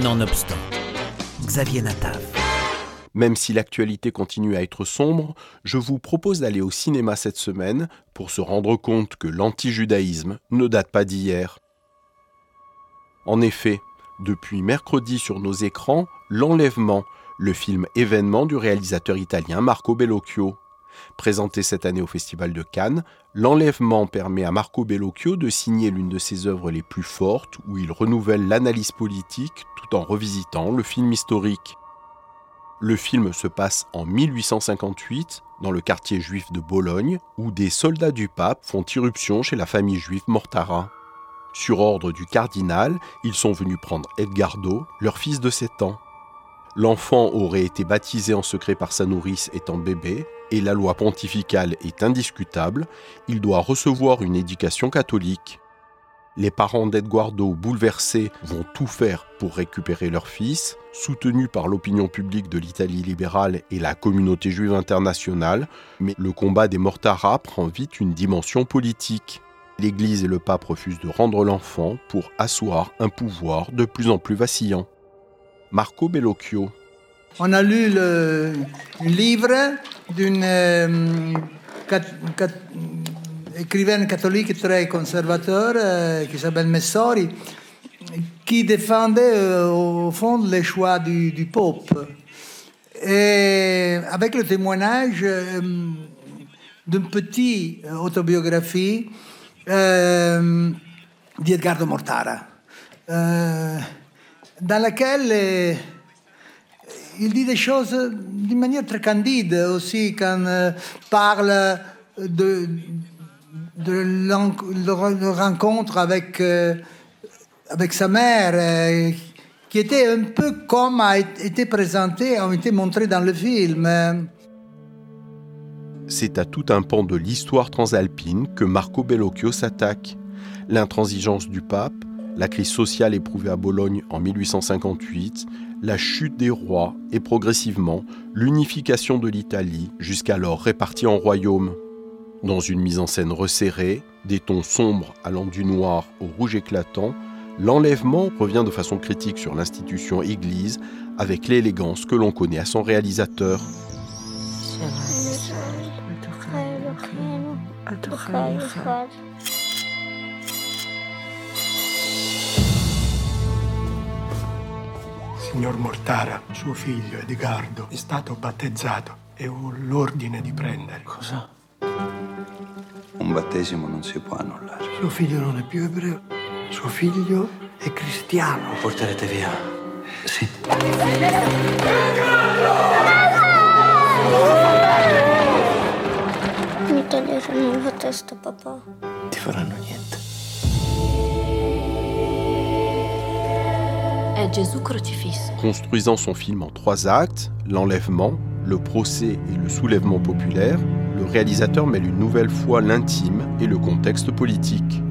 Nonobstant, Xavier Natav. Même si l'actualité continue à être sombre, je vous propose d'aller au cinéma cette semaine pour se rendre compte que l'anti-judaïsme ne date pas d'hier. En effet, depuis mercredi sur nos écrans, L'Enlèvement, le film événement du réalisateur italien Marco Bellocchio. Présenté cette année au Festival de Cannes, L'Enlèvement permet à Marco Bellocchio de signer l'une de ses œuvres les plus fortes où il renouvelle l'analyse politique tout en revisitant le film historique. Le film se passe en 1858 dans le quartier juif de Bologne où des soldats du pape font irruption chez la famille juive Mortara. Sur ordre du cardinal, ils sont venus prendre Edgardo, leur fils de 7 ans. L'enfant aurait été baptisé en secret par sa nourrice étant bébé, et la loi pontificale est indiscutable, il doit recevoir une éducation catholique. Les parents d'Edguardo, bouleversés, vont tout faire pour récupérer leur fils, soutenus par l'opinion publique de l'Italie libérale et la communauté juive internationale, mais le combat des Mortara prend vite une dimension politique. L'Église et le pape refusent de rendre l'enfant pour asseoir un pouvoir de plus en plus vacillant. Marco Bellocchio. On a lu le livre d'une euh, écrivaine catholique très conservateur euh, qui s'appelle Messori, qui défendait euh, au fond les choix du, du Pope. Et avec le témoignage d'une petite autobiographie d'Edgardo Mortara, dans laquelle euh, il dit des choses d'une manière très candide aussi quand euh, parle de, de rencontre avec, euh, avec sa mère, qui était un peu comme a été présenté, a été montré dans le film. C'est à tout un pan de l'histoire transalpine que Marco Bellocchio s'attaque. L'intransigeance du pape, la crise sociale éprouvée à Bologne en 1858, la chute des rois et progressivement l'unification de l'Italie, jusqu'alors répartie en royaumes. Dans une mise en scène resserrée, des tons sombres allant du noir au rouge éclatant, l'enlèvement revient de façon critique sur l'institution Église avec l'élégance que l'on connaît à son réalisateur. Signor Mortara, suo figlio Edgardo è stato battezzato e ho l'ordine di prendere. Cosa? Un battesimo non si può annullare. Suo figlio non è più ebreo, suo figlio è cristiano. Lo porterete via. Sì. Mi toglieranno la testa, papà. Ti faranno niente. Construisant son film en trois actes, l'enlèvement, le procès et le soulèvement populaire, le réalisateur mêle une nouvelle fois l'intime et le contexte politique.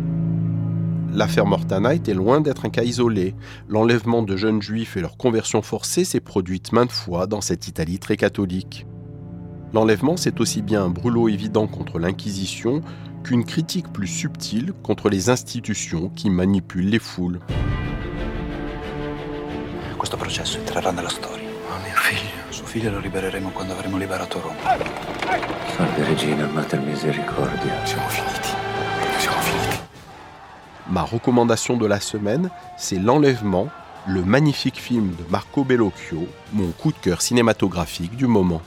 L'affaire Mortana était loin d'être un cas isolé. L'enlèvement de jeunes juifs et leur conversion forcée s'est produite maintes fois dans cette Italie très catholique. L'enlèvement, c'est aussi bien un brûlot évident contre l'Inquisition qu'une critique plus subtile contre les institutions qui manipulent les foules. Questo processo entrerà nella storia. Oh mio figlio. Suo figlio lo libereremo quando avremo liberato Roma. Salve Regina, Mater Misericordia. Siamo finiti. Siamo finiti. Ma recommandation de la semaine, c'est L'Enlèvement, le magnifique film de Marco Bellocchio, mon coup de cœur cinématographique du moment.